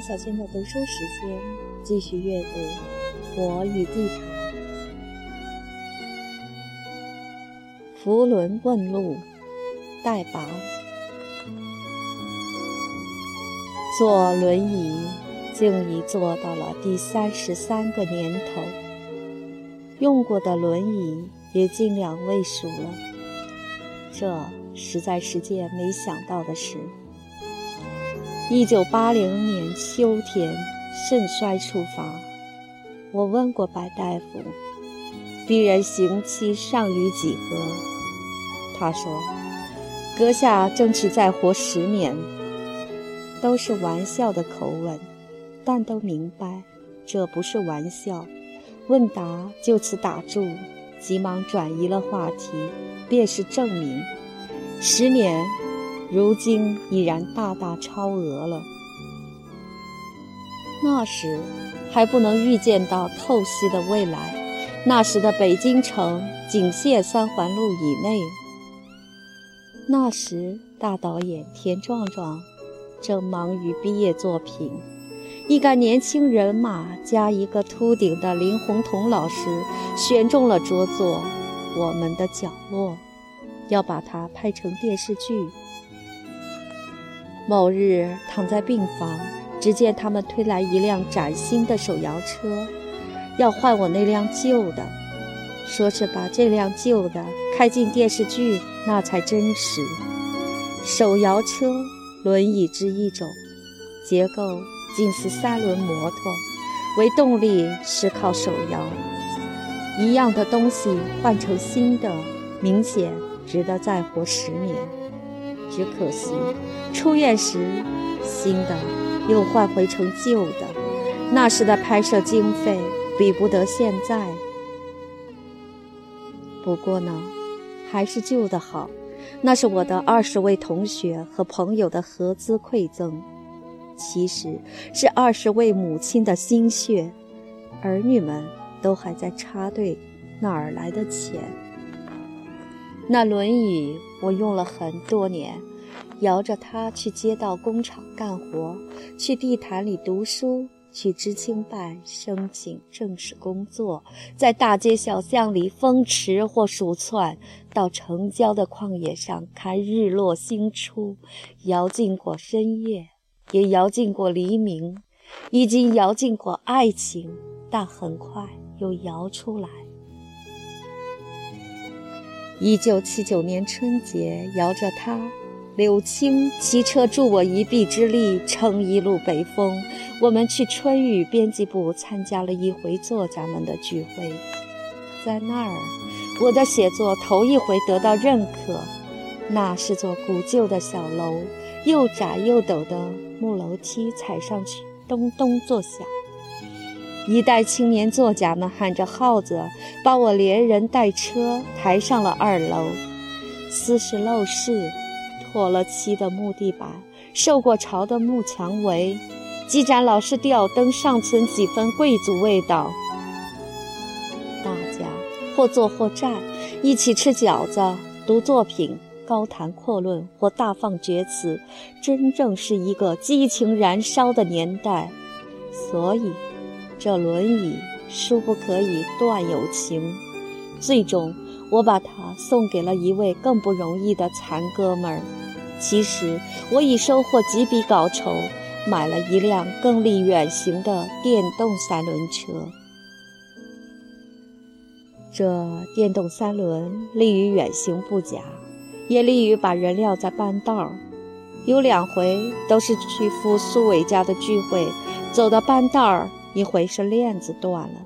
小娟的读书时间，继续阅读《我与地毯》。福伦问路，代拔。坐轮椅，竟已坐到了第三十三个年头。用过的轮椅也近两位数了，这实在是件没想到的事。一九八零年秋天，肾衰处罚，我问过白大夫，病人刑期尚余几何？他说，阁下争取再活十年。都是玩笑的口吻，但都明白这不是玩笑。问答就此打住，急忙转移了话题，便是证明，十年，如今已然大大超额了。那时还不能预见到透析的未来，那时的北京城仅限三环路以内。那时大导演田壮壮正忙于毕业作品。一干年轻人马加一个秃顶的林洪彤老师，选中了着作《我们的角落》，要把它拍成电视剧。某日躺在病房，只见他们推来一辆崭新的手摇车，要换我那辆旧的，说是把这辆旧的开进电视剧，那才真实。手摇车，轮椅之一种，结构。近似三轮摩托，为动力是靠手摇。一样的东西换成新的，明显值得再活十年。只可惜出院时，新的又换回成旧的。那时的拍摄经费比不得现在。不过呢，还是旧的好。那是我的二十位同学和朋友的合资馈赠。其实是二十位母亲的心血，儿女们都还在插队，哪儿来的钱？那轮椅我用了很多年，摇着它去街道工厂干活，去地坛里读书，去知青办申请正式工作，在大街小巷里风驰或鼠窜，到城郊的旷野上看日落星出，摇进过深夜。也摇进过黎明，已经摇进过爱情，但很快又摇出来。一九七九年春节，摇着它，柳青骑车助我一臂之力，撑一路北风。我们去春雨编辑部参加了一回作家们的聚会，在那儿，我的写作头一回得到认可。那是座古旧的小楼。又窄又陡的木楼梯，踩上去咚咚作响。一代青年作家们喊着号子，把我连人带车抬上了二楼。斯是陋室，脱了漆的木地板，受过潮的木墙围，几盏老式吊灯尚存几分贵族味道。大家或坐或站，一起吃饺子，读作品。高谈阔论或大放厥词，真正是一个激情燃烧的年代。所以，这轮椅殊不可以断有情。最终，我把它送给了一位更不容易的残哥们儿。其实，我已收获几笔稿酬，买了一辆更利远行的电动三轮车。这电动三轮利于远行不假。也利于把人撂在半道儿，有两回都是去赴苏伟家的聚会，走到半道儿，一回是链子断了，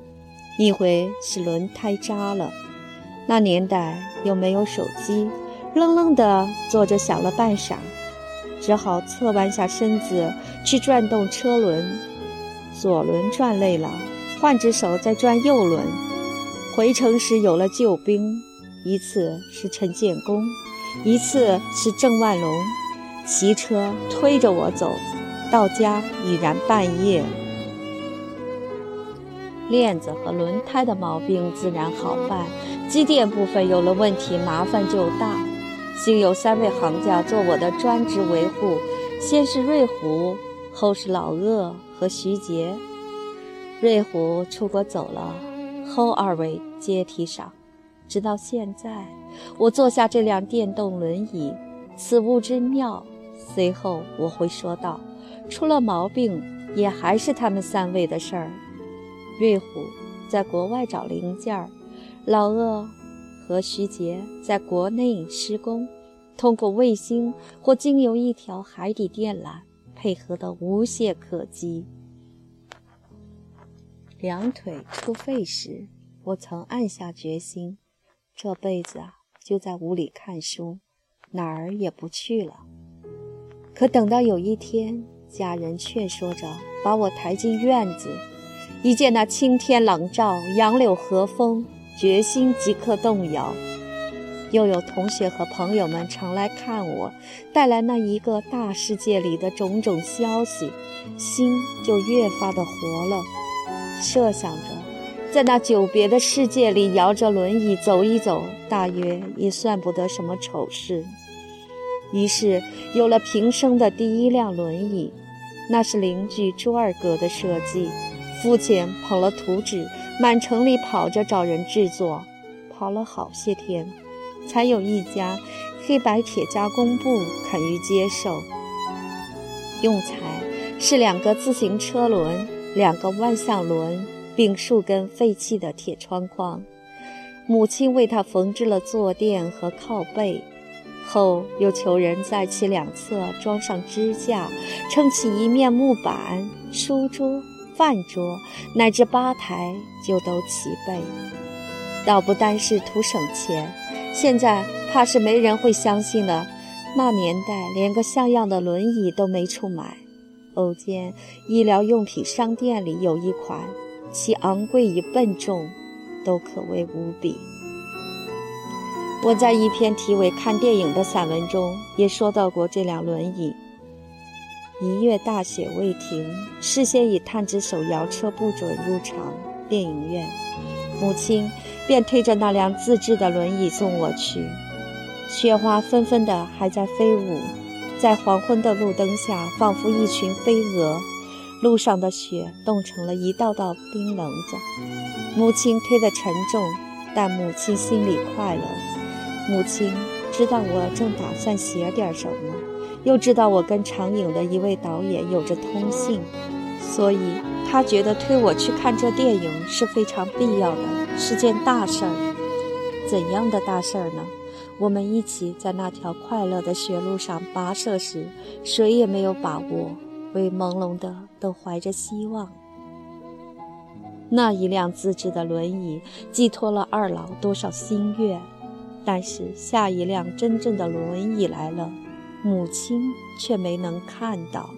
一回是轮胎扎了。那年代又没有手机，愣愣的坐着想了半晌，只好侧弯下身子去转动车轮，左轮转累了，换只手再转右轮。回城时有了救兵，一次是陈建功。一次是郑万龙骑车推着我走，到家已然半夜。链子和轮胎的毛病自然好办，机电部分有了问题，麻烦就大。幸有三位行家做我的专职维护，先是瑞虎后是老鄂和徐杰。瑞虎出国走了，后二位接替上。直到现在，我坐下这辆电动轮椅，此物之妙。随后我会说道：出了毛病，也还是他们三位的事儿。瑞虎在国外找零件儿，老鄂和徐杰在国内施工，通过卫星或经由一条海底电缆，配合得无懈可击。两腿出废时，我曾暗下决心，这辈子啊，就在屋里看书，哪儿也不去了。可等到有一天，家人劝说着把我抬进院子，一见那青天朗照，杨柳和风，决心即刻动摇。又有同学和朋友们常来看我，带来那一个大世界里的种种消息，心就越发的活了。设想着，在那久别的世界里摇着轮椅走一走，大约也算不得什么丑事。于是有了平生的第一辆轮椅，那是邻居朱二哥的设计。父亲捧了图纸，满城里跑着找人制作，跑了好些天，才有一家黑白铁加工部肯于接受。用材是两个自行车轮、两个万向轮，并数根废弃的铁窗框。母亲为他缝制了坐垫和靠背。后又求人在其两侧装上支架，撑起一面木板，书桌、饭桌乃至吧台就都齐备。倒不单是图省钱，现在怕是没人会相信了。那年代连个像样的轮椅都没处买，偶见医疗用品商店里有一款，其昂贵与笨重，都可谓无比。我在一篇题为《看电影》的散文中也说到过这辆轮椅。一月大雪未停，事先已探知手摇车不准入场电影院，母亲便推着那辆自制的轮椅送我去。雪花纷纷的还在飞舞，在黄昏的路灯下，仿佛一群飞蛾。路上的雪冻成了一道道冰棱子。母亲推得沉重，但母亲心里快乐。母亲知道我正打算写点什么，又知道我跟长影的一位导演有着通信，所以他觉得推我去看这电影是非常必要的，是件大事儿。怎样的大事儿呢？我们一起在那条快乐的雪路上跋涉时，谁也没有把握，为朦胧的都怀着希望。那一辆自制的轮椅寄托了二老多少心愿。但是下一辆真正的轮椅来了，母亲却没能看到。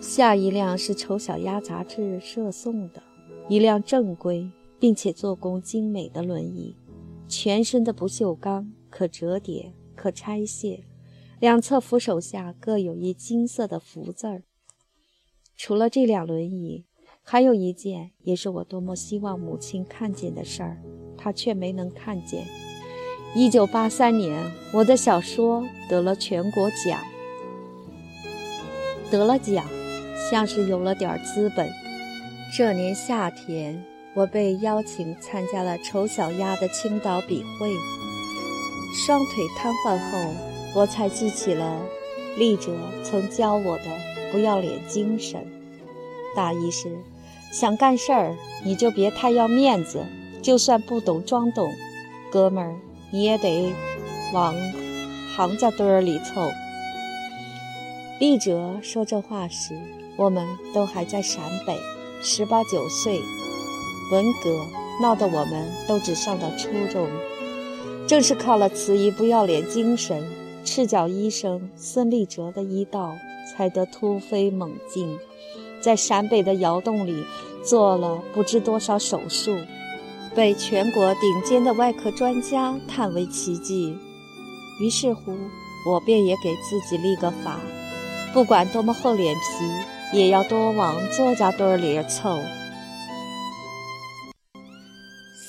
下一辆是《丑小鸭》杂志社送的一辆正规并且做工精美的轮椅，全身的不锈钢，可折叠、可拆卸，两侧扶手下各有一金色的福字儿。除了这辆轮椅，还有一件，也是我多么希望母亲看见的事儿。她却没能看见。一九八三年，我的小说得了全国奖，得了奖，像是有了点资本。这年夏天，我被邀请参加了丑小鸭的青岛笔会。双腿瘫痪后，我才记起了立哲曾教我的不要脸精神，大意是：想干事儿，你就别太要面子。就算不懂装懂，哥们儿，你也得往行家堆儿里凑。立哲说这话时，我们都还在陕北，十八九岁，文革闹得我们都只上到初中。正是靠了此一不要脸精神，赤脚医生孙立哲的医道才得突飞猛进，在陕北的窑洞里做了不知多少手术。被全国顶尖的外科专家叹为奇迹，于是乎，我便也给自己立个法：不管多么厚脸皮，也要多往作家堆里凑。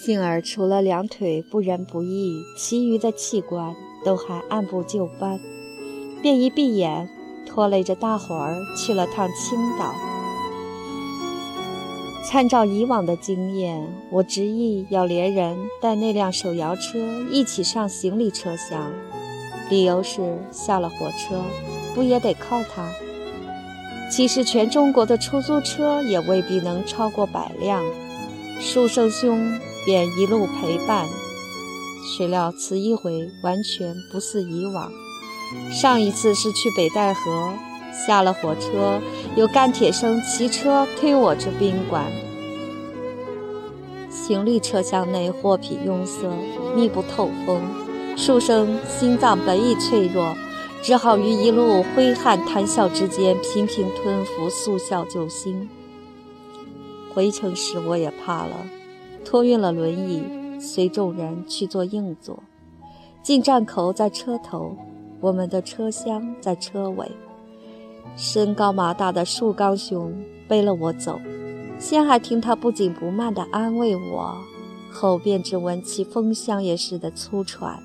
幸而除了两腿不仁不义，其余的器官都还按部就班，便一闭眼，拖累着大伙儿去了趟青岛。参照以往的经验，我执意要连人带那辆手摇车一起上行李车厢，理由是下了火车不也得靠它。其实全中国的出租车也未必能超过百辆，书生兄便一路陪伴。谁料此一回完全不似以往，上一次是去北戴河。下了火车，有干铁生骑车推我至宾馆。行李车厢内货品拥塞，密不透风。书生心脏本已脆弱，只好于一路挥汗谈笑之间，频频吞服速效救心。回程时我也怕了，托运了轮椅，随众人去做硬座。进站口在车头，我们的车厢在车尾。身高马大的树刚兄背了我走，先还听他不紧不慢地安慰我，后便只闻其风香也似的粗喘。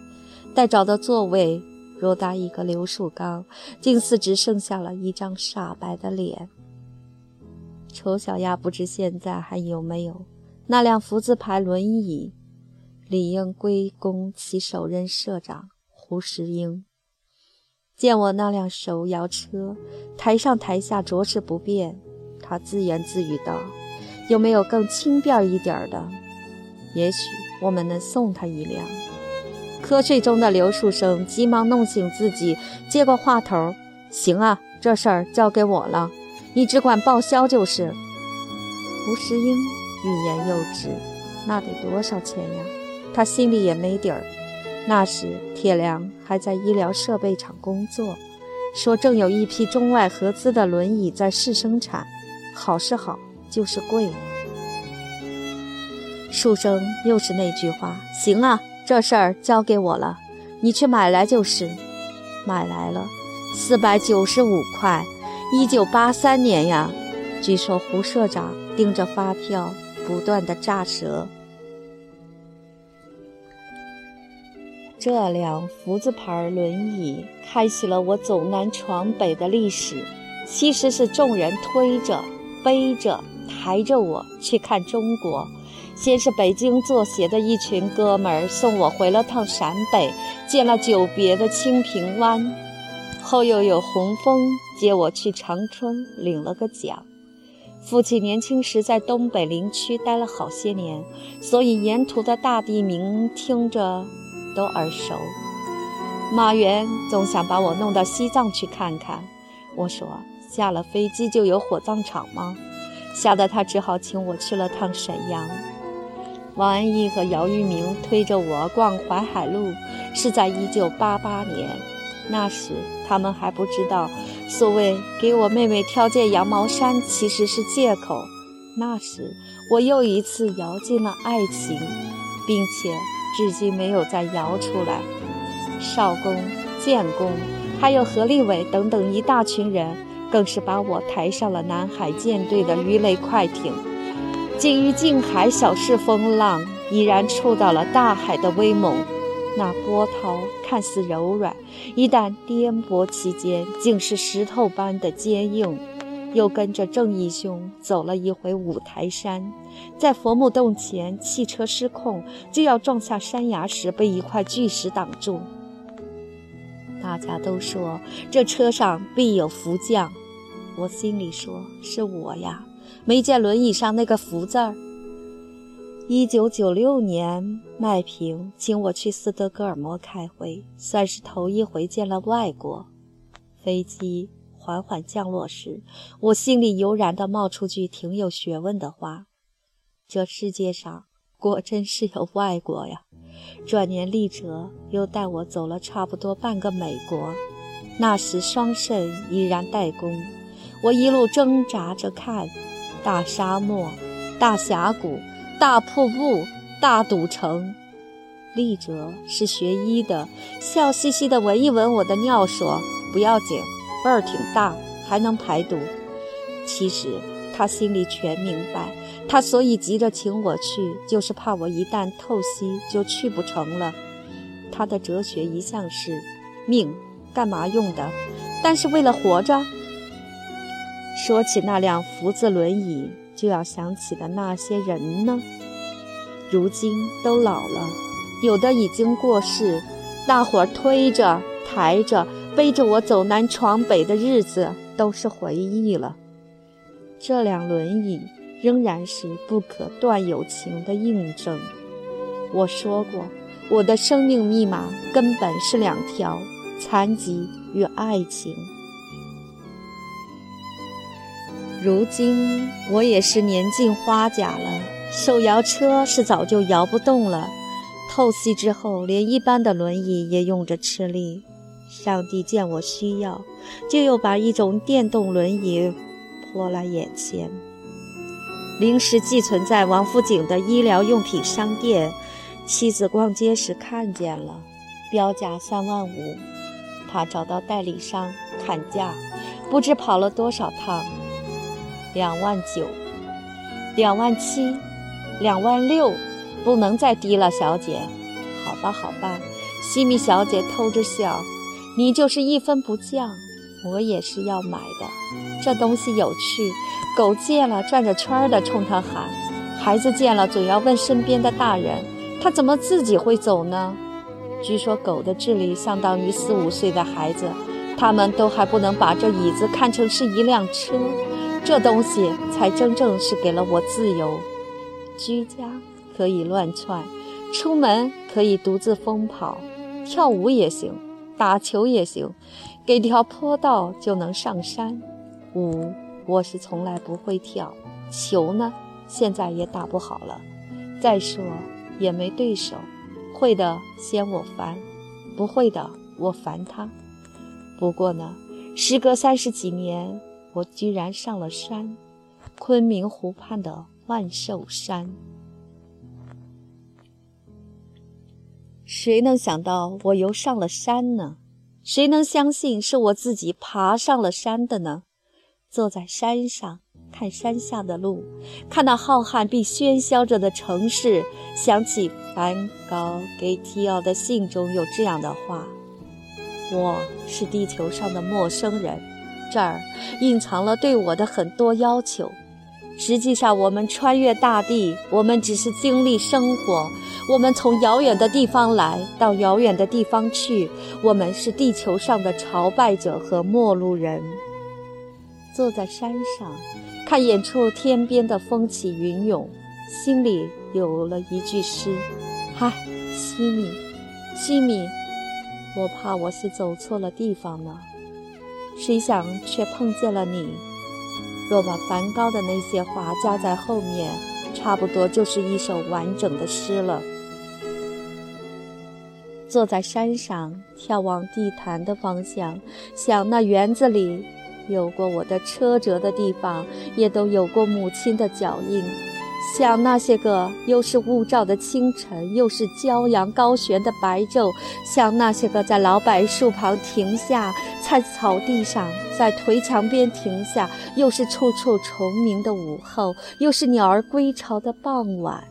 待找到座位，偌大一个刘树刚，竟似只剩下了一张煞白的脸。丑小鸭不知现在还有没有那辆福字牌轮椅，理应归功其首任社长胡石英。见我那辆手摇车，台上台下着实不便，他自言自语道：“有没有更轻便一点的？也许我们能送他一辆。”瞌睡中的刘树生急忙弄醒自己，接过话头：“行啊，这事儿交给我了，你只管报销就是。”吴石英欲言又止，那得多少钱呀？他心里也没底儿。那时，铁良还在医疗设备厂工作，说正有一批中外合资的轮椅在试生产，好是好，就是贵。树生又是那句话：“行啊，这事儿交给我了，你去买来就是。”买来了，四百九十五块，一九八三年呀。据说胡社长盯着发票，不断的炸舌。这辆福字牌轮椅开启了我走南闯北的历史。其实是众人推着、背着、抬着我去看中国。先是北京作协的一群哥们儿送我回了趟陕北，见了久别的清平湾。后又有洪峰接我去长春，领了个奖。父亲年轻时在东北林区待了好些年，所以沿途的大地名听着。都耳熟，马原总想把我弄到西藏去看看。我说下了飞机就有火葬场吗？吓得他只好请我去了趟沈阳。王安忆和姚玉明推着我逛淮海路，是在1988年。那时他们还不知道，所谓给我妹妹挑件羊毛衫其实是借口。那时我又一次摇进了爱情，并且。至今没有再摇出来。少公、建公，还有何立伟等等一大群人，更是把我抬上了南海舰队的鱼雷快艇。近于近海小试风浪，已然触到了大海的威猛。那波涛看似柔软，一旦颠簸其间，竟是石头般的坚硬。又跟着正义兄走了一回五台山，在佛木洞前，汽车失控，就要撞下山崖时，被一块巨石挡住。大家都说这车上必有福将，我心里说是我呀，没见轮椅上那个福字儿。一九九六年，麦平请我去斯德哥尔摩开会，算是头一回见了外国飞机。缓缓降落时，我心里油然地冒出句挺有学问的话：“这世界上果真是有外国呀！”转年，立哲又带我走了差不多半个美国。那时双肾已然待工，我一路挣扎着看：大沙漠、大峡谷、大瀑布、大赌城。立哲是学医的，笑嘻嘻地闻一闻我的尿，说：“不要紧。”味儿挺大，还能排毒。其实他心里全明白，他所以急着请我去，就是怕我一旦透析就去不成了。他的哲学一向是：命干嘛用的？但是为了活着。说起那辆福字轮椅，就要想起的那些人呢？如今都老了，有的已经过世，大伙儿推着、抬着、背着我走南闯北的日子，都是回忆了。这辆轮椅仍然是不可断友情的印证。我说过，我的生命密码根本是两条：残疾与爱情。如今我也是年近花甲了，手摇车是早就摇不动了。透析之后，连一般的轮椅也用着吃力。上帝见我需要，就又把一种电动轮椅。过来眼前，临时寄存在王府井的医疗用品商店。妻子逛街时看见了，标价三万五。他找到代理商砍价，不知跑了多少趟，两万九，两万七，两万六，不能再低了，小姐。好吧，好吧，西米小姐偷着笑，你就是一分不降。我也是要买的，这东西有趣。狗见了转着圈的冲他喊，孩子见了总要问身边的大人，他怎么自己会走呢？据说狗的智力相当于四五岁的孩子，他们都还不能把这椅子看成是一辆车。这东西才真正是给了我自由，居家可以乱窜，出门可以独自疯跑，跳舞也行，打球也行。给条坡道就能上山，舞我是从来不会跳，球呢现在也打不好了。再说也没对手，会的嫌我烦，不会的我烦他。不过呢，时隔三十几年，我居然上了山，昆明湖畔的万寿山。谁能想到我又上了山呢？谁能相信是我自己爬上了山的呢？坐在山上看山下的路，看那浩瀚并喧嚣着的城市，想起梵高给提奥的信中有这样的话：“我是地球上的陌生人，这儿隐藏了对我的很多要求。”实际上，我们穿越大地，我们只是经历生活。我们从遥远的地方来到遥远的地方去，我们是地球上的朝拜者和陌路人。坐在山上，看远处天边的风起云涌，心里有了一句诗：嗨，西米，西米，我怕我是走错了地方呢。谁想却碰见了你。若把梵高的那些画加在后面，差不多就是一首完整的诗了。坐在山上，眺望地坛的方向，想那园子里有过我的车辙的地方，也都有过母亲的脚印。想那些个又是雾罩的清晨，又是骄阳高悬的白昼；想那些个在老柏树旁停下，在草地上，在颓墙边停下，又是处处虫鸣的午后，又是鸟儿归巢的傍晚。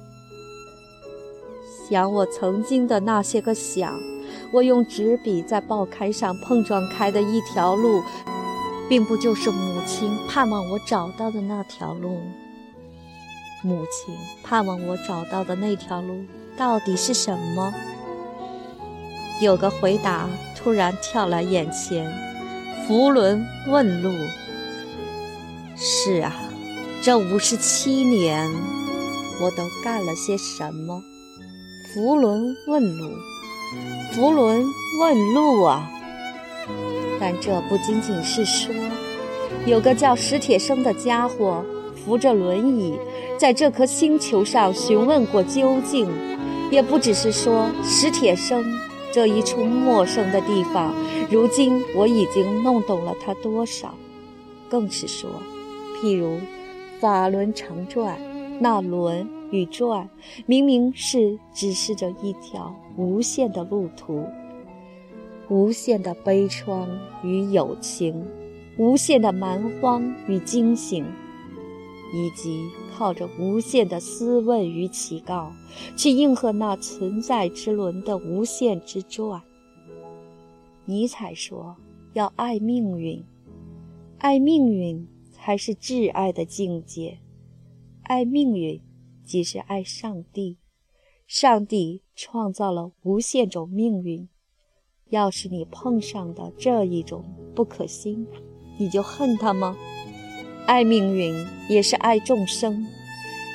想我曾经的那些个想，我用纸笔在报刊上碰撞开的一条路，并不就是母亲盼望我找到的那条路。母亲盼望我找到的那条路到底是什么？有个回答突然跳来眼前：福伦问路。是啊，这五十七年，我都干了些什么？福伦问路，福伦问路啊！但这不仅仅是说，有个叫史铁生的家伙扶着轮椅。在这颗星球上询问过究竟，也不只是说史铁生这一处陌生的地方，如今我已经弄懂了它多少。更是说，譬如法轮常转，那轮与转，明明是指示着一条无限的路途，无限的悲怆与友情，无限的蛮荒与惊醒。以及靠着无限的思问与祈告，去应和那存在之轮的无限之转。尼采说：“要爱命运，爱命运才是挚爱的境界。爱命运，即是爱上帝。上帝创造了无限种命运，要是你碰上的这一种不可心，你就恨他吗？爱命运也是爱众生。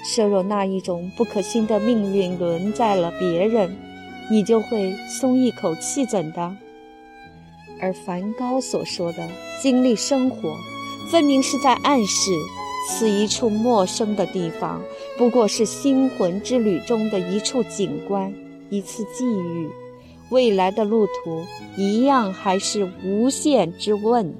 设若那一种不可信的命运轮在了别人，你就会松一口气，怎的？而梵高所说的经历生活，分明是在暗示，此一处陌生的地方，不过是心魂之旅中的一处景观，一次际遇，未来的路途一样还是无限之问。